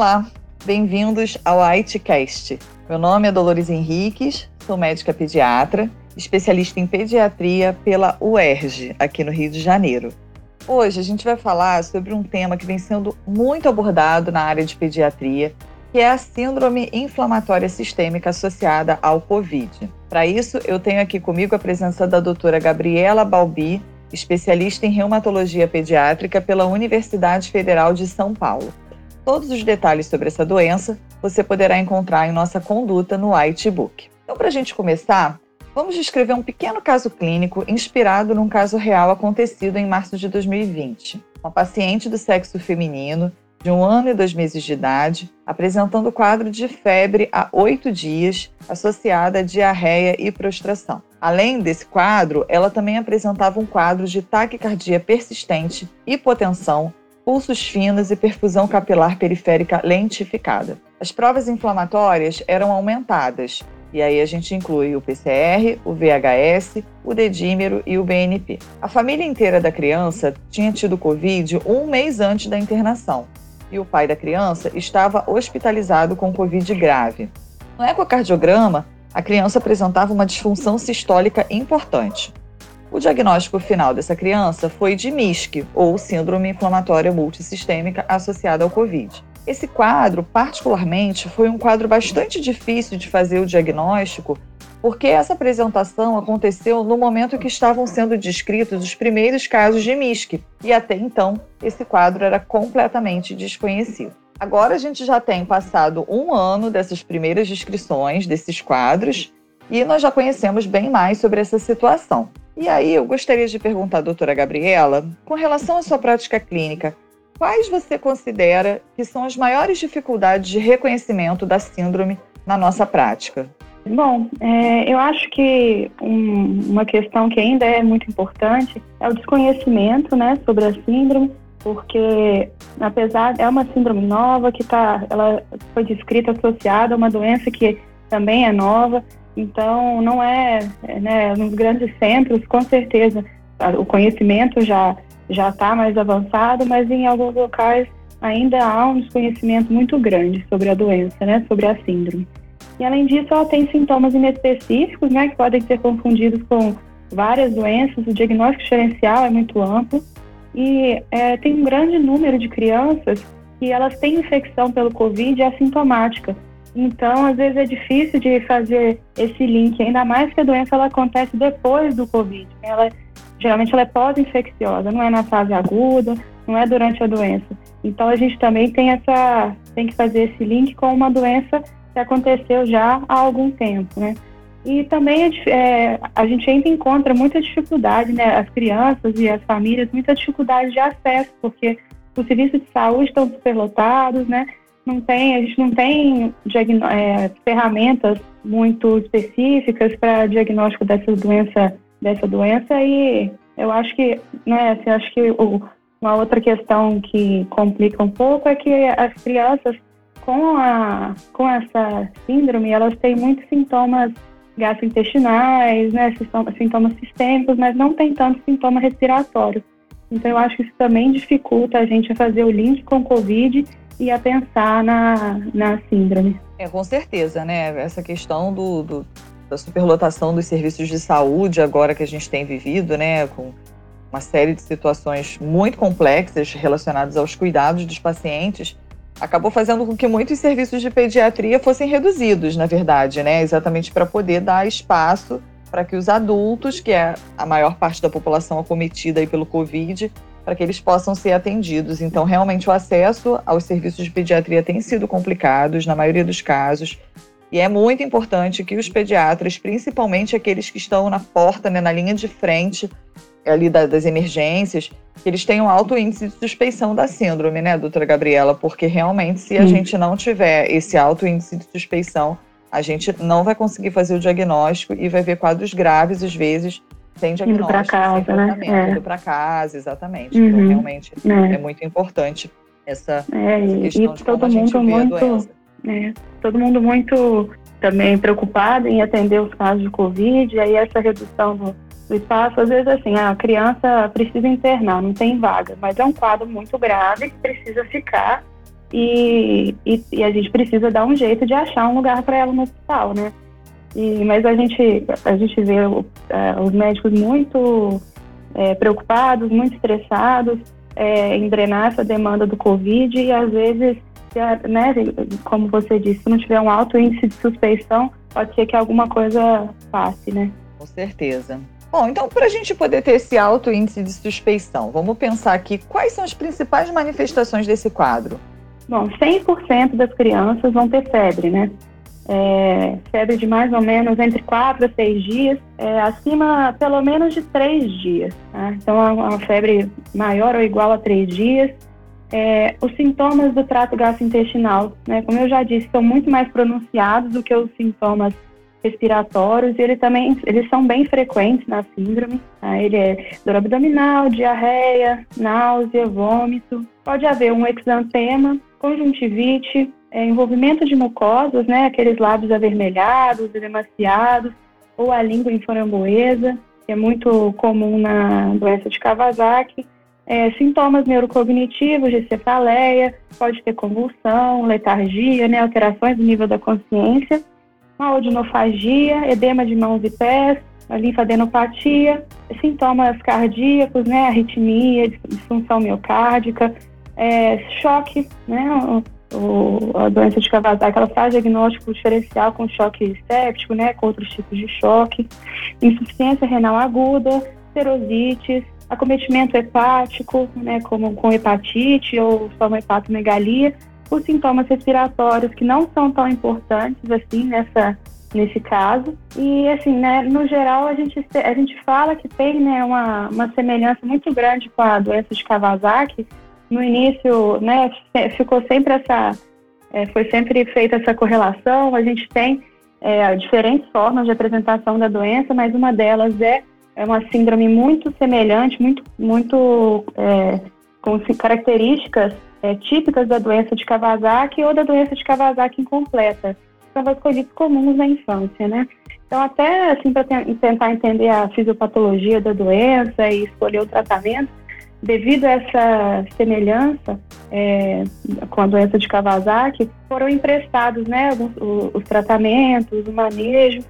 Olá, bem-vindos ao Whitecast. Meu nome é Dolores Henriques, sou médica pediatra, especialista em pediatria pela UERJ, aqui no Rio de Janeiro. Hoje a gente vai falar sobre um tema que vem sendo muito abordado na área de pediatria, que é a síndrome inflamatória sistêmica associada ao COVID. Para isso, eu tenho aqui comigo a presença da doutora Gabriela Balbi, especialista em reumatologia pediátrica pela Universidade Federal de São Paulo. Todos os detalhes sobre essa doença você poderá encontrar em nossa conduta no White Book. Então, para a gente começar, vamos descrever um pequeno caso clínico inspirado num caso real acontecido em março de 2020. Uma paciente do sexo feminino de um ano e dois meses de idade, apresentando quadro de febre há oito dias, associada a diarreia e prostração. Além desse quadro, ela também apresentava um quadro de taquicardia persistente, hipotensão, pulsos finos e perfusão capilar periférica lentificada. As provas inflamatórias eram aumentadas, e aí a gente inclui o PCR, o VHS, o dedímero e o BNP. A família inteira da criança tinha tido Covid um mês antes da internação, e o pai da criança estava hospitalizado com Covid grave. No ecocardiograma, a criança apresentava uma disfunção sistólica importante. O diagnóstico final dessa criança foi de MISC, ou Síndrome Inflamatória Multissistêmica associada ao Covid. Esse quadro, particularmente, foi um quadro bastante difícil de fazer o diagnóstico, porque essa apresentação aconteceu no momento que estavam sendo descritos os primeiros casos de MISC, e até então esse quadro era completamente desconhecido. Agora a gente já tem passado um ano dessas primeiras descrições desses quadros e nós já conhecemos bem mais sobre essa situação. E aí eu gostaria de perguntar à doutora Gabriela, com relação à sua prática clínica, quais você considera que são as maiores dificuldades de reconhecimento da síndrome na nossa prática? Bom, é, eu acho que um, uma questão que ainda é muito importante é o desconhecimento né, sobre a síndrome, porque apesar é uma síndrome nova que tá, ela foi descrita associada a uma doença que também é nova, então não é, né, nos grandes centros, com certeza o conhecimento já já está mais avançado, mas em alguns locais ainda há um desconhecimento muito grande sobre a doença, né, sobre a síndrome. E além disso, ela tem sintomas inespecíficos, né, que podem ser confundidos com várias doenças. O diagnóstico diferencial é muito amplo e é, tem um grande número de crianças que elas têm infecção pelo Covid assintomática. Então, às vezes é difícil de fazer esse link, ainda mais que a doença ela acontece depois do Covid. Ela geralmente ela é pós-infecciosa, não é na fase aguda, não é durante a doença. Então, a gente também tem essa tem que fazer esse link com uma doença que aconteceu já há algum tempo, né? E também é, a gente ainda encontra muita dificuldade, né? As crianças e as famílias, muita dificuldade de acesso, porque os serviços de saúde estão superlotados, né? Não tem, a gente não tem é, ferramentas muito específicas para diagnóstico dessa doença, dessa doença e eu acho que, né, assim, acho que o, uma outra questão que complica um pouco é que as crianças com, a, com essa síndrome, elas têm muitos sintomas gastrointestinais, né, sintomas sistêmicos, mas não tem tanto sintoma respiratório. Então, eu acho que isso também dificulta a gente a fazer o link com o Covid e a pensar na, na síndrome. É, com certeza, né? Essa questão do, do, da superlotação dos serviços de saúde, agora que a gente tem vivido, né, com uma série de situações muito complexas relacionadas aos cuidados dos pacientes, acabou fazendo com que muitos serviços de pediatria fossem reduzidos, na verdade, né? Exatamente para poder dar espaço para que os adultos, que é a maior parte da população acometida pelo Covid, para que eles possam ser atendidos. Então, realmente, o acesso aos serviços de pediatria tem sido complicado, na maioria dos casos. E é muito importante que os pediatras, principalmente aqueles que estão na porta, né, na linha de frente, ali da, das emergências, que eles um alto índice de suspeição da síndrome, né, doutora Gabriela? Porque realmente, se a gente não tiver esse alto índice de suspeição, a gente não vai conseguir fazer o diagnóstico e vai ver quadros graves, às vezes, sem diagnóstico. Indo para casa, né? É. Indo para casa, exatamente. Então, uhum. Então, realmente, é. é. muito importante essa, é, essa questão e de todo mundo muito, é, todo mundo muito também preocupado em atender os casos de Covid, e aí essa redução do, do espaço, às vezes assim, a criança precisa internar, não tem vaga, mas é um quadro muito grave que precisa ficar e, e, e, a gente precisa dar um jeito de achar um lugar para ela no hospital, né? E, mas a gente, a gente vê é, os médicos muito é, preocupados, muito estressados é, em drenar essa demanda do Covid e às vezes, né, como você disse, se não tiver um alto índice de suspeição, pode ser que alguma coisa passe, né? Com certeza. Bom, então, para a gente poder ter esse alto índice de suspeição, vamos pensar aqui quais são as principais manifestações desse quadro. Bom, 100% das crianças vão ter febre, né? É, febre de mais ou menos entre 4 a 6 dias, é, acima pelo menos de 3 dias. Tá? Então, é uma febre maior ou igual a 3 dias. É, os sintomas do trato gastrointestinal, né, como eu já disse, são muito mais pronunciados do que os sintomas respiratórios e ele também, eles são bem frequentes na síndrome. Tá? Ele é dor abdominal, diarreia, náusea, vômito. Pode haver um exantema, conjuntivite, é, envolvimento de mucosas, né, aqueles lábios avermelhados, demasiados, ou a língua em framboesa, que é muito comum na doença de Kawasaki. É, sintomas neurocognitivos de cefaleia, pode ter convulsão, letargia, né, alterações do nível da consciência uma odinofagia, edema de mãos e pés, a linfadenopatia, sintomas cardíacos, né, arritmia, disfunção miocárdica, é, choque, né, o, a doença de Kawasaki, ela faz diagnóstico diferencial com choque séptico, né, com outros tipos de choque, insuficiência renal aguda, serosites, acometimento hepático, né, como com hepatite ou só uma hepatomegalia, os sintomas respiratórios que não são tão importantes assim nessa nesse caso. E assim né no geral a gente a gente fala que tem né uma, uma semelhança muito grande com a doença de Kawasaki no início né ficou sempre essa é, foi sempre feita essa correlação a gente tem é, diferentes formas de apresentação da doença mas uma delas é, é uma síndrome muito semelhante muito muito é, com características é, típicas da doença de Kawasaki ou da doença de Kawasaki incompleta. São vasculites comuns na infância, né? Então, até assim, para tentar entender a fisiopatologia da doença e escolher o tratamento, devido a essa semelhança é, com a doença de Kawasaki, foram emprestados né, os, os tratamentos, o manejo,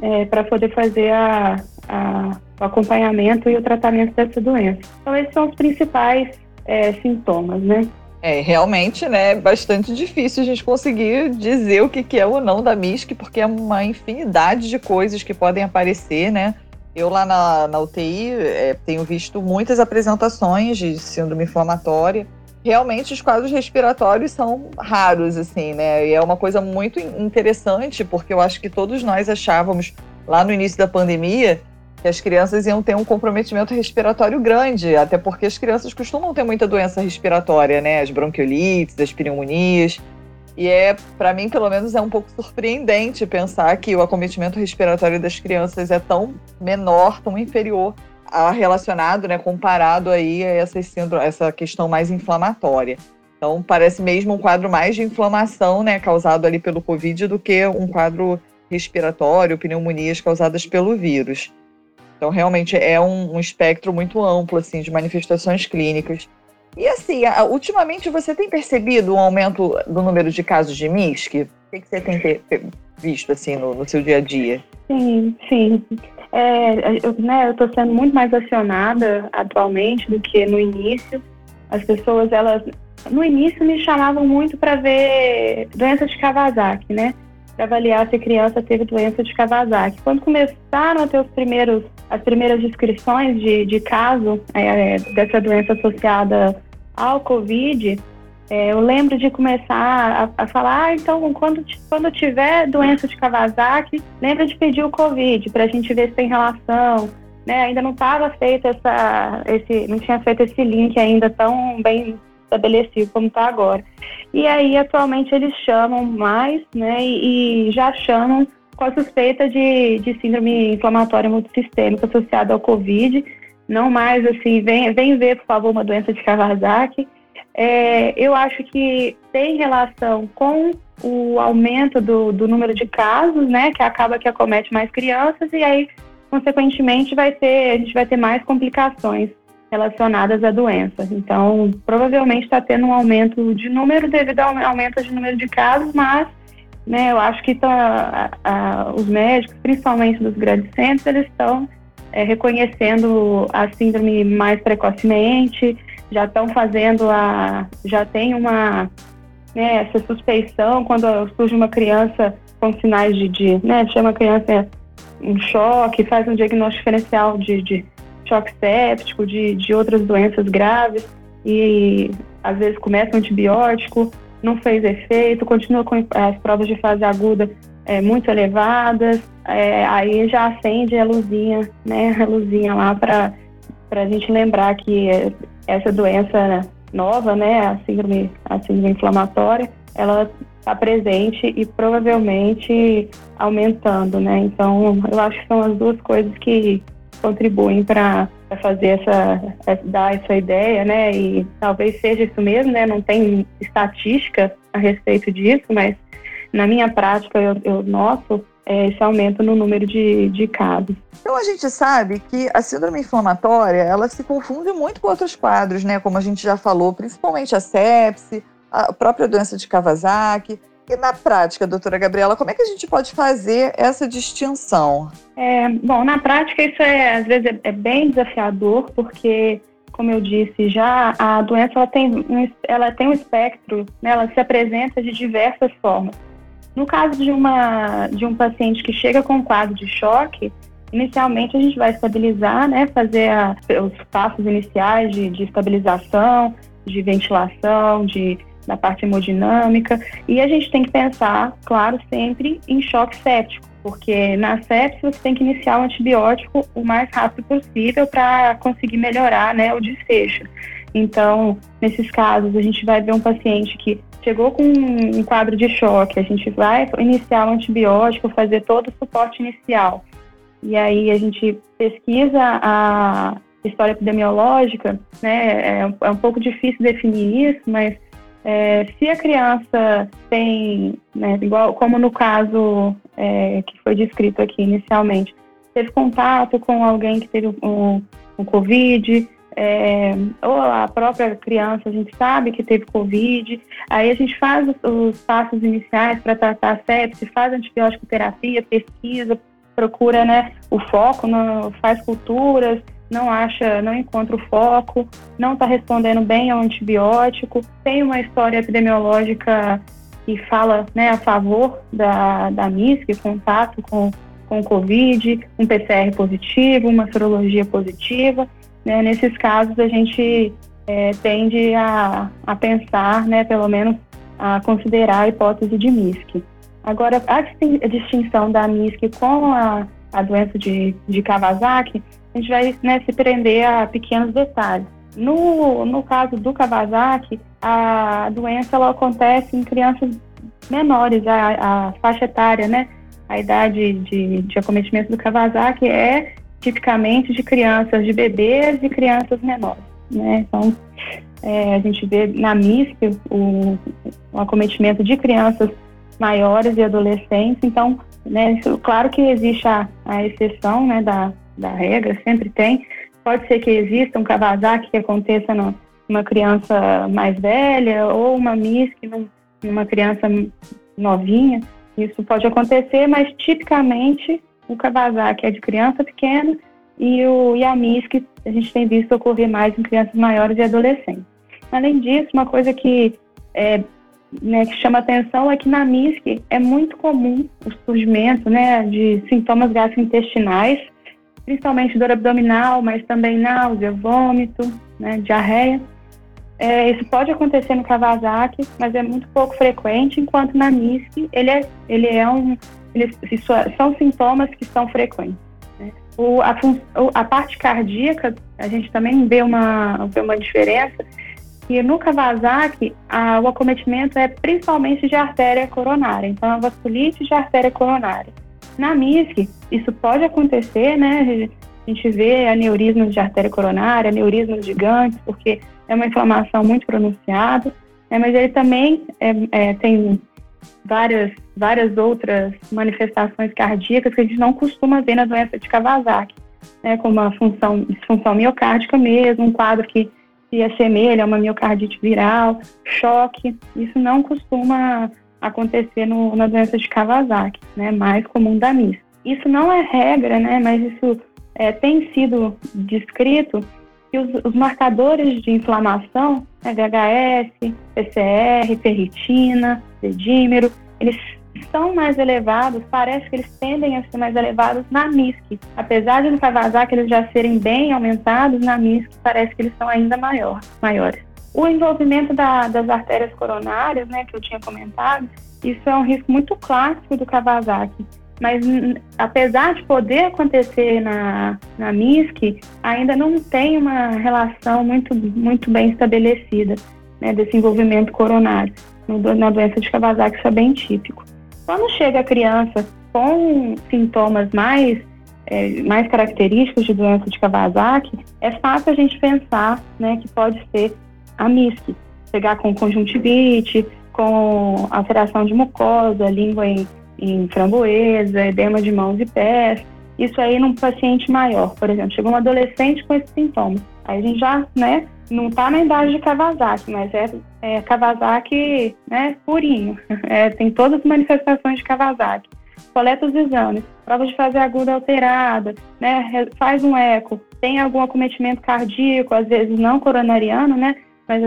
é, para poder fazer a, a, o acompanhamento e o tratamento dessa doença. Então, esses são os principais é, sintomas, né? É, realmente, né, bastante difícil a gente conseguir dizer o que, que é ou não da MISC, porque é uma infinidade de coisas que podem aparecer, né? Eu lá na, na UTI é, tenho visto muitas apresentações de síndrome inflamatória. Realmente os quadros respiratórios são raros, assim, né? E é uma coisa muito interessante, porque eu acho que todos nós achávamos lá no início da pandemia que as crianças iam ter um comprometimento respiratório grande, até porque as crianças costumam ter muita doença respiratória, né? As bronquiolites, as pneumonias. E é, para mim, pelo menos, é um pouco surpreendente pensar que o acometimento respiratório das crianças é tão menor, tão inferior a relacionado, né, comparado aí a essa, síndrome, essa questão mais inflamatória. Então, parece mesmo um quadro mais de inflamação, né, causado ali pelo Covid do que um quadro respiratório, pneumonias causadas pelo vírus. Então, realmente é um, um espectro muito amplo assim de manifestações clínicas. E assim, ultimamente você tem percebido um aumento do número de casos de MISC? O que, que você tem visto assim no, no, seu dia a dia? Sim, sim. É, eu né, estou sendo muito mais acionada atualmente do que no início. As pessoas, elas, no início me chamavam muito para ver doença de Kawasaki, né? Para avaliar se a criança teve doença de Kawasaki. Quando começaram a ter os primeiros as primeiras descrições de, de caso é, dessa doença associada ao Covid, é, eu lembro de começar a, a falar, ah, então quando, quando tiver doença de Kawasaki, lembra de pedir o Covid para a gente ver se tem relação né, ainda não estava feito essa, esse, não tinha feito esse link ainda tão bem estabelecido como está agora. E aí, atualmente, eles chamam mais, né, e, e já chamam com a suspeita de, de síndrome inflamatória multissistêmica associada ao Covid. Não mais assim, vem, vem ver, por favor, uma doença de Kawasaki. É, eu acho que tem relação com o aumento do, do número de casos, né, que acaba que acomete mais crianças, e aí consequentemente vai ter, a gente vai ter mais complicações relacionadas à doença. Então, provavelmente está tendo um aumento de número devido ao aumento de número de casos, mas né, eu acho que tá, a, a, os médicos, principalmente dos grandes centros, eles estão é, reconhecendo a síndrome mais precocemente, já estão fazendo a. já tem uma. Né, essa suspeição quando surge uma criança com sinais de. de né, chama a criança um choque, faz um diagnóstico diferencial de, de choque séptico, de, de outras doenças graves, e às vezes começa um antibiótico, não fez efeito, continua com as provas de fase aguda é, muito elevadas, é, aí já acende a luzinha, né, a luzinha lá para a gente lembrar que essa doença nova, né, a síndrome, a síndrome inflamatória, ela está presente e provavelmente aumentando, né? Então, eu acho que são as duas coisas que contribuem para fazer essa, dar essa ideia, né? E talvez seja isso mesmo, né? Não tem estatística a respeito disso, mas na minha prática eu, eu noto é, esse aumento no número de, de casos. Então a gente sabe que a síndrome inflamatória ela se confunde muito com outros quadros, né? Como a gente já falou, principalmente a sepse, a própria doença de Kawasaki. Na prática, doutora Gabriela, como é que a gente pode fazer essa distinção? É, bom, na prática isso é às vezes é, é, bem desafiador, porque, como eu disse, já a doença ela tem um, ela tem um espectro, né, ela se apresenta de diversas formas. No caso de, uma, de um paciente que chega com um quadro de choque, inicialmente a gente vai estabilizar, né, fazer a, os passos iniciais de, de estabilização, de ventilação, de da parte hemodinâmica. E a gente tem que pensar, claro, sempre em choque séptico, porque na sepse você tem que iniciar o antibiótico o mais rápido possível para conseguir melhorar né, o desfecho. Então, nesses casos, a gente vai ver um paciente que chegou com um quadro de choque, a gente vai iniciar o antibiótico, fazer todo o suporte inicial. E aí a gente pesquisa a história epidemiológica, né? É, é um pouco difícil definir isso, mas é, se a criança tem, né, igual como no caso é, que foi descrito aqui inicialmente, teve contato com alguém que teve um, um Covid, é, ou a própria criança, a gente sabe que teve Covid, aí a gente faz os, os passos iniciais para tratar a sepse, faz antibiótico terapia, pesquisa, procura né, o foco, no, faz culturas, não acha, não encontra o foco, não está respondendo bem ao antibiótico, tem uma história epidemiológica que fala né, a favor da, da MISC, contato com, com Covid, um PCR positivo, uma sorologia positiva. Né, nesses casos, a gente é, tende a, a pensar, né, pelo menos, a considerar a hipótese de MISC. Agora, a distinção da MISC com a, a doença de, de Kawasaki a gente vai né, se prender a pequenos detalhes. No, no caso do Kawasaki, a doença ela acontece em crianças menores, a, a faixa etária, né? A idade de, de acometimento do Kawasaki é tipicamente de crianças, de bebês e crianças menores, né? Então, é, a gente vê na MISC o, o acometimento de crianças maiores e adolescentes, então, né, isso, claro que existe a, a exceção, né, da, da regra, sempre tem. Pode ser que exista um Kawasaki que aconteça numa criança mais velha ou uma MISC numa criança novinha. Isso pode acontecer, mas tipicamente o Kawasaki é de criança pequena e, o, e a MISC a gente tem visto ocorrer mais em crianças maiores e adolescentes. Além disso, uma coisa que, é, né, que chama atenção é que na MISC é muito comum o surgimento né, de sintomas gastrointestinais principalmente dor abdominal, mas também náusea, vômito, né, diarreia. É, isso pode acontecer no Kawasaki, mas é muito pouco frequente, enquanto na MISC ele é, ele é um, são sintomas que são frequentes. Né? O, a, a, parte cardíaca, a gente também vê uma, vê uma diferença, que no Kawasaki, a, o acometimento é principalmente de artéria coronária, então a vasculite de artéria coronária. Na MISC, isso pode acontecer, né? A gente vê aneurismas de artéria coronária, aneurismas gigantes, porque é uma inflamação muito pronunciada, né? mas ele também é, é, tem várias, várias outras manifestações cardíacas que a gente não costuma ver na doença de Kawasaki, né? como a função, disfunção miocárdica mesmo, um quadro que se assemelha a uma miocardite viral, choque, isso não costuma acontecer no, na doença de Kawasaki, né, mais comum da MIS. Isso não é regra, né, mas isso é, tem sido descrito que os, os marcadores de inflamação, né, VHS, PCR, ferritina, dedímero, eles são mais elevados, parece que eles tendem a ser mais elevados na MISC. Apesar de no Kawasaki eles já serem bem aumentados, na MISC parece que eles são ainda maior, maiores. O envolvimento da, das artérias coronárias, né, que eu tinha comentado, isso é um risco muito clássico do Kawasaki. Mas apesar de poder acontecer na, na MISC, ainda não tem uma relação muito, muito bem estabelecida né, desse envolvimento coronário. No, na doença de Kawasaki isso é bem típico. Quando chega a criança com sintomas mais, é, mais característicos de doença de Kawasaki, é fácil a gente pensar né, que pode ser a MISC. Pegar com conjuntivite, com alteração de mucosa, língua em, em framboesa, edema de mãos e pés. Isso aí num paciente maior, por exemplo, chegou um adolescente com esses sintomas. Aí a gente já, né, não está na idade de Kawasaki, mas é, é Kawasaki, né, purinho. É, tem todas as manifestações de Kawasaki. Coleta os exames, prova de fase aguda alterada, né, faz um eco, tem algum acometimento cardíaco, às vezes não coronariano, né, mas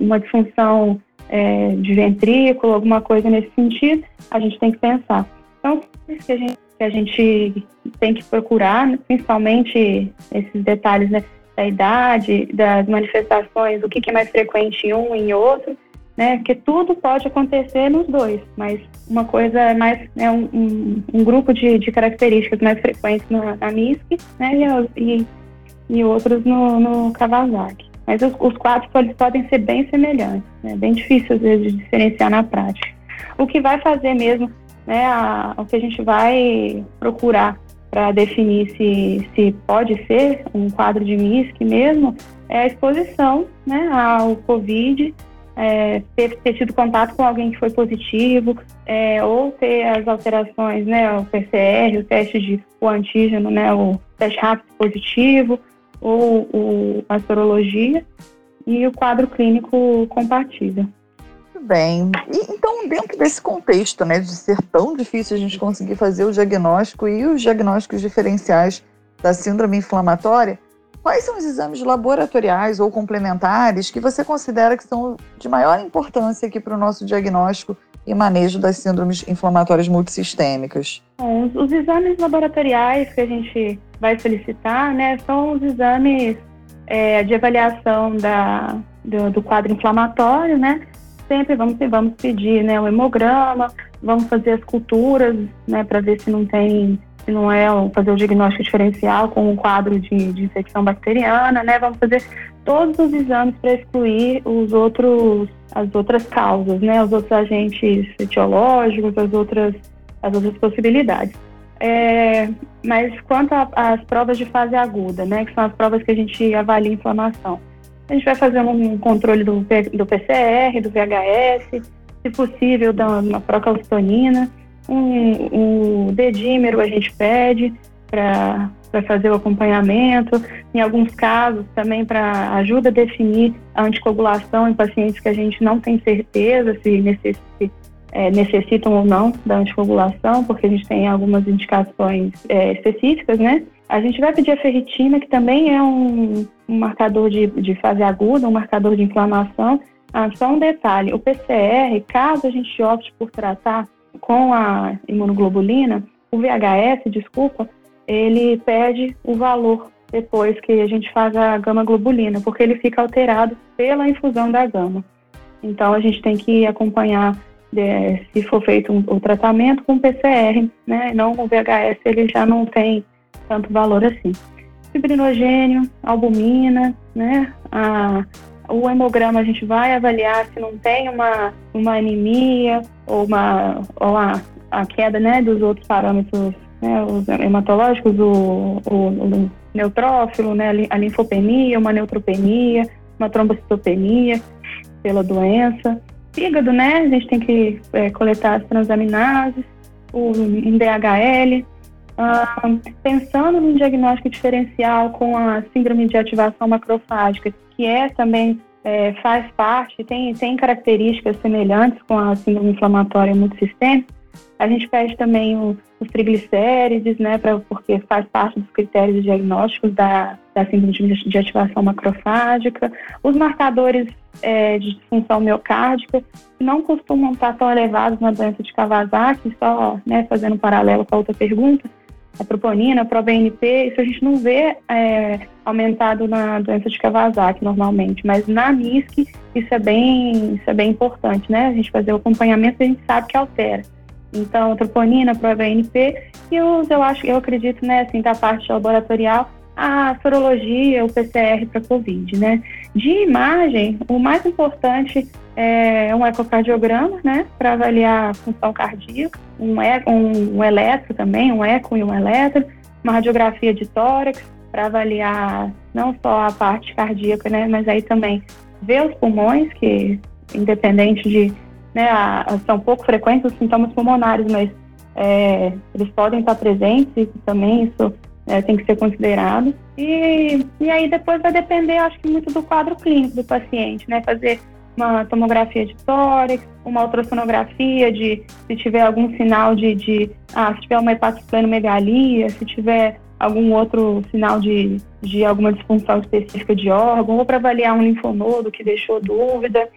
uma disfunção é, de ventrículo, alguma coisa nesse sentido, a gente tem que pensar. Então, isso que a gente, que a gente tem que procurar, principalmente esses detalhes né, da idade, das manifestações, o que, que é mais frequente em um e em outro, né? Porque tudo pode acontecer nos dois, mas uma coisa é mais é um, um, um, grupo de, de, características mais frequentes na, na MISC, né? E, e, e outros no, no Kawasaki. Mas os, os quadros podem ser bem semelhantes, né? bem difícil às vezes de diferenciar na prática. O que vai fazer mesmo, né, a, o que a gente vai procurar para definir se, se pode ser um quadro de MISC mesmo, é a exposição né, ao Covid, é, ter, ter, tido contato com alguém que foi positivo, é, ou ter as alterações, né, o PCR, o teste de o antígeno, né, o teste rápido positivo, ou o, a sorologia e o quadro clínico compatível. Bem, e, então dentro desse contexto, né, de ser tão difícil a gente conseguir fazer o diagnóstico e os diagnósticos diferenciais da síndrome inflamatória, quais são os exames laboratoriais ou complementares que você considera que são de maior importância aqui para o nosso diagnóstico e manejo das síndromes inflamatórias multissistêmicas? Bom, os, exames laboratoriais que a gente vai solicitar, né, são os exames é, de avaliação da, do, do, quadro inflamatório, né? Sempre vamos, vamos pedir né, o hemograma, vamos fazer as culturas, né, para ver se não tem, se não é fazer o diagnóstico diferencial com um quadro de, de infecção bacteriana, né? Vamos fazer todos os exames para excluir os outros, as outras causas, né? Os outros agentes etiológicos, as outras, as outras possibilidades. É, mas quanto às provas de fase aguda, né, que são as provas que a gente avalia inflamação, a gente vai fazer um controle do, do PCR, do VHS, se possível, da uma procalcitonina, um, um dedímero a gente pede para fazer o acompanhamento, em alguns casos também para ajuda a definir a anticoagulação em pacientes que a gente não tem certeza se é, necessitam ou não da anticoagulação, porque a gente tem algumas indicações é, específicas, né? A gente vai pedir a ferritina, que também é um, um marcador de, de, fase aguda, um marcador de inflamação. Ah, só um detalhe, o PCR, caso a gente opte por tratar com a imunoglobulina, o VHS, desculpa, ele perde o valor depois que a gente faz a gama globulina, porque ele fica alterado pela infusão da gama. Então a gente tem que acompanhar é, se for feito um, o tratamento com PCR, né? Não com VHS, ele já não tem tanto valor assim. Fibrinogênio, albumina, né? A, o hemograma a gente vai avaliar se não tem uma, uma anemia ou, uma, ou a, a queda né, dos outros parâmetros né, os hematológicos, o, o, o neutrófilo, né, a linfopenia, uma neutropenia, uma trombocitopenia pela doença. Fígado, né, a gente tem que é, coletar as transaminases, o, um DHL. Pensando no diagnóstico diferencial com a síndrome de ativação macrofágica, que é também é, faz parte, tem, tem características semelhantes com a síndrome inflamatória multissistêmica, a gente pede também o, os triglicérides, né, pra, porque faz parte dos critérios diagnósticos da, da síndrome de, de ativação macrofágica. Os marcadores é, de disfunção miocárdica não costumam estar tão elevados na doença de Kawasaki, só né, fazendo um paralelo com a outra pergunta, a troponina, a ProBNP, isso a gente não vê é, aumentado na doença de Kawasaki normalmente, mas na MISC isso é bem, isso é bem importante, né? A gente fazer o acompanhamento a gente sabe que altera. Então, troponina, ProBNP e os, eu acho, eu acredito, né, assim, da parte laboratorial, a sorologia, o PCR para COVID, né? De imagem, o mais importante é um ecocardiograma, né, para avaliar a função cardíaca, um, um, um eletro também, um eco e um eletro, uma radiografia de tórax para avaliar não só a parte cardíaca, né, mas aí também ver os pulmões, que independente de né, a, são pouco frequentes os sintomas pulmonares, mas é, eles podem estar presentes e também isso é, tem que ser considerado. E, e aí depois vai depender, acho que muito do quadro clínico do paciente, né? Fazer uma tomografia de tórax, uma ultrassonografia de se tiver algum sinal de, de ah, se tiver uma hepatosplenomegalia, se tiver algum outro sinal de, de alguma disfunção específica de órgão, ou para avaliar um linfonodo que deixou dúvida.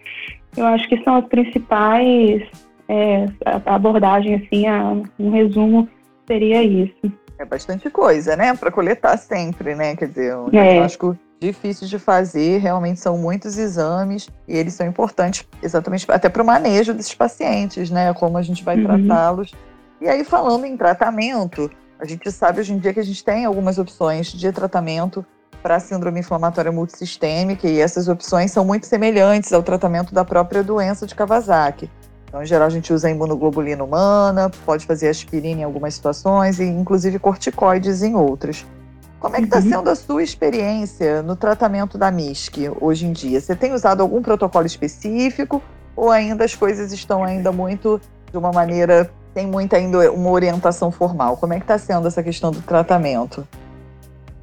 Eu acho que são as principais é, abordagem, assim, a, um resumo seria isso. É bastante coisa, né? Para coletar sempre, né? Quer dizer, um é. diagnóstico difícil de fazer, realmente são muitos exames e eles são importantes exatamente até para o manejo desses pacientes, né? Como a gente vai uhum. tratá-los. E aí, falando em tratamento, a gente sabe hoje em dia que a gente tem algumas opções de tratamento para a síndrome inflamatória multissistêmica e essas opções são muito semelhantes ao tratamento da própria doença de Kawasaki. Então, em geral, a gente usa a imunoglobulina humana, pode fazer aspirina em algumas situações e inclusive corticoides em outras. Como é que está uhum. sendo a sua experiência no tratamento da MISC hoje em dia? Você tem usado algum protocolo específico ou ainda as coisas estão ainda muito de uma maneira tem muita ainda uma orientação formal? Como é que está sendo essa questão do tratamento?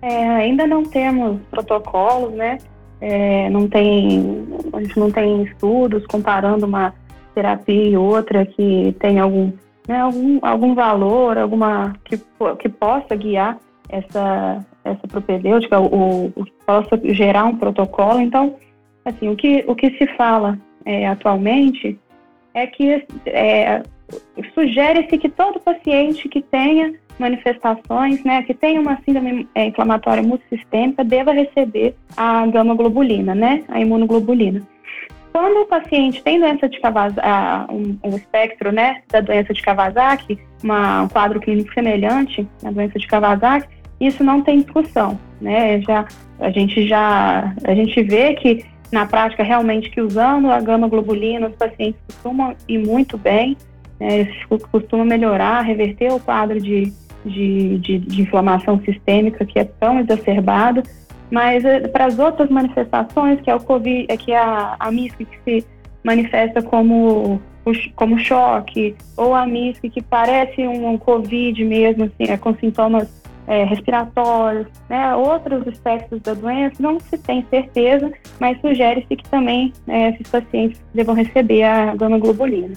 É, ainda não temos protocolos, né? É, não tem, a gente não tem estudos comparando uma terapia e outra que tem algum, né, algum, algum valor, alguma que, que possa guiar essa, essa propedêutica, o, o, que possa gerar um protocolo. Então, assim, o que, o que se fala é, atualmente é que é, sugere-se que todo paciente que tenha manifestações, né, que tem uma síndrome é, inflamatória multissistêmica, deva receber a gama-globulina, né, a imunoglobulina. Quando o paciente tem doença de Kawasaki, um, um, espectro, né, da doença de Kawasaki, uma, um quadro clínico semelhante à doença de Kawasaki, isso não tem discussão, né, já, a gente já, a gente vê que na prática realmente que usando a gama-globulina os pacientes costumam ir muito bem, né, costuma melhorar, reverter o quadro de de, de, de inflamação sistêmica que é tão exacerbado, mas eh, para as outras manifestações, que é o COVID, é que é a, a MISC que se manifesta como, como choque, ou a MISC que parece um COVID mesmo, assim, é, com sintomas é, respiratórios, né, outros aspectos da doença, não se tem certeza, mas sugere-se que também é, esses pacientes devam receber a gama-globulina.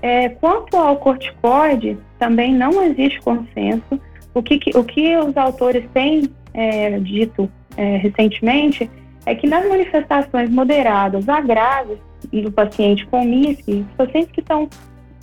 É, quanto ao corticoide, também não existe consenso. O que, o que os autores têm é, dito é, recentemente é que nas manifestações moderadas a graves do paciente com MISC, os pacientes que estão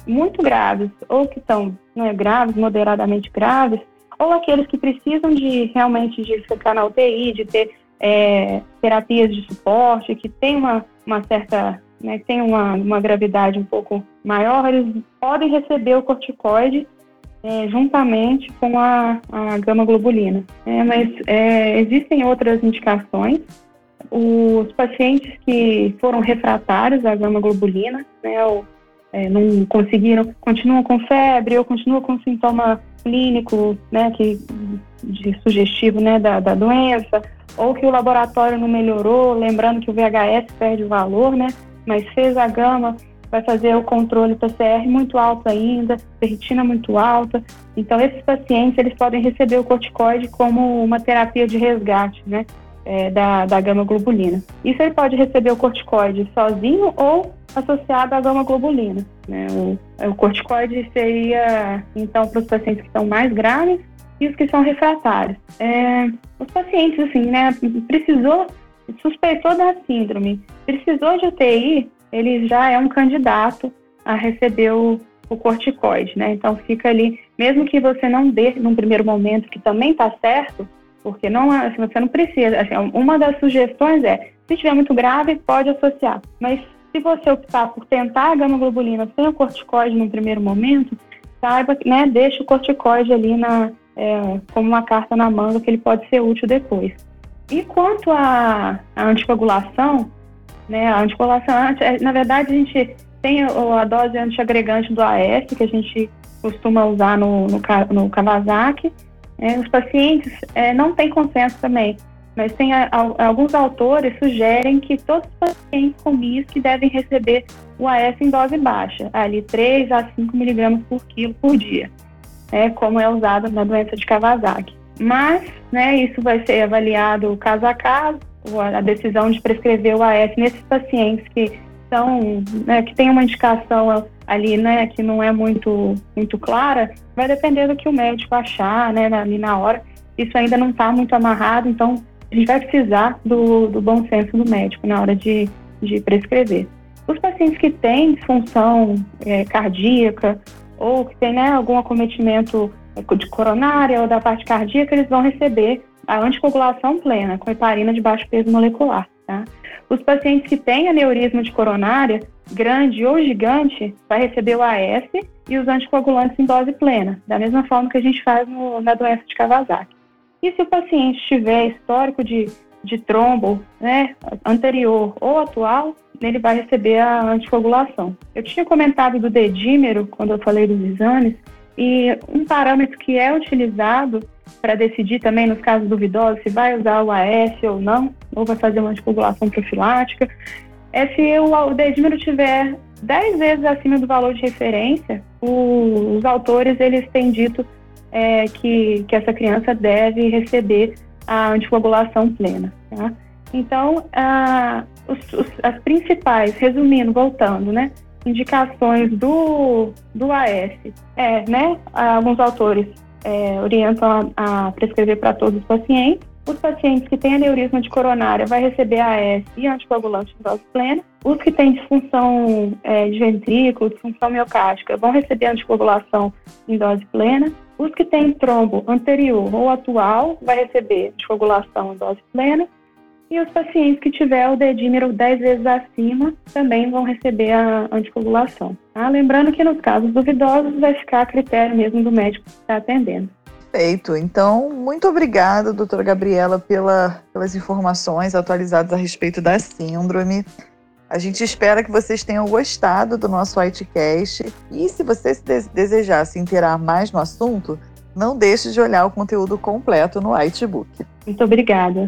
muito graves ou que estão né, graves, moderadamente graves, ou aqueles que precisam de realmente de ficar na UTI, de ter é, terapias de suporte, que tem uma, uma certa né, tem uma, uma gravidade um pouco maior, eles podem receber o corticoide é, juntamente com a, a gama globulina. É, mas é, existem outras indicações. Os pacientes que foram refratários à gama globulina, né, ou, é, não conseguiram, continuam com febre ou continuam com sintoma clínico, né, que, de sugestivo, né, da, da doença, ou que o laboratório não melhorou, lembrando que o VHS perde o valor, né, mas fez a gama, vai fazer o controle PCR muito alto ainda, ferritina muito alta. Então, esses pacientes, eles podem receber o corticoide como uma terapia de resgate, né, é, da, da gama globulina. Isso ele pode receber o corticoide sozinho ou associado à gama globulina. Né? O, o corticoide seria, então, para os pacientes que estão mais graves e os que são refratários. É, os pacientes, assim, né, precisou, suspeitou da síndrome, precisou de UTI, ele já é um candidato a receber o, o corticoide, né? Então fica ali, mesmo que você não dê num primeiro momento, que também está certo, porque não, assim, você não precisa. Assim, uma das sugestões é, se estiver muito grave, pode associar. Mas se você optar por tentar a gama-globulina sem o corticoide no primeiro momento, saiba, né, deixe o corticoide ali na, é, como uma carta na manga que ele pode ser útil depois. E quanto à anticoagulação, né, a anticoagulação, é, na verdade, a gente tem a dose antiagregante do AS, que a gente costuma usar no, no, no Kawasaki. É, os pacientes é, não têm consenso também, mas tem a, a, alguns autores sugerem que todos os pacientes com MISC devem receber o AS em dose baixa, ali 3 a 5 miligramas por quilo por dia, é, como é usado na doença de Kawasaki. Mas, né, isso vai ser avaliado caso a caso, a decisão de prescrever o AS nesses pacientes que são, né, que tem uma indicação ali, né, que não é muito, muito clara, vai depender do que o médico achar, né, ali na hora. Isso ainda não está muito amarrado, então a gente vai precisar do, do bom senso do médico na hora de, de prescrever. Os pacientes que têm disfunção é, cardíaca ou que têm né, algum acometimento de coronária ou da parte cardíaca, eles vão receber a anticoagulação plena com heparina de baixo peso molecular. Tá? Os pacientes que têm aneurisma de coronária grande ou gigante vai receber o AS e os anticoagulantes em dose plena, da mesma forma que a gente faz no, na doença de Kawasaki. E se o paciente tiver histórico de, de trombo né, anterior ou atual, ele vai receber a anticoagulação. Eu tinha comentado do dedímero quando eu falei dos exames, e um parâmetro que é utilizado para decidir também nos casos duvidosos se vai usar o AS ou não, ou vai fazer uma anticoagulação profilática, é se o, o dedímero tiver 10 vezes acima do valor de referência, o, os autores eles têm dito é, que, que essa criança deve receber a anticoagulação plena. Tá? Então, a, os, os, as principais, resumindo, voltando, né? indicações do, do AS. É, né? Alguns autores é, orientam a, a prescrever para todos os pacientes. Os pacientes que têm aneurisma de coronária vai receber AS e anticoagulante em dose plena. Os que têm disfunção é, de ventrículo, disfunção miocárdica, vão receber anticoagulação em dose plena. Os que têm trombo anterior ou atual vai receber anticoagulação em dose plena. E os pacientes que tiver o dedímero 10 vezes acima também vão receber a anticoagulação. Tá? Lembrando que nos casos duvidosos vai ficar a critério mesmo do médico que está atendendo. Perfeito. Então, muito obrigada, doutora Gabriela, pela, pelas informações atualizadas a respeito da síndrome. A gente espera que vocês tenham gostado do nosso ITCast. E se você desejar se inteirar mais no assunto, não deixe de olhar o conteúdo completo no ITBook. Muito obrigada.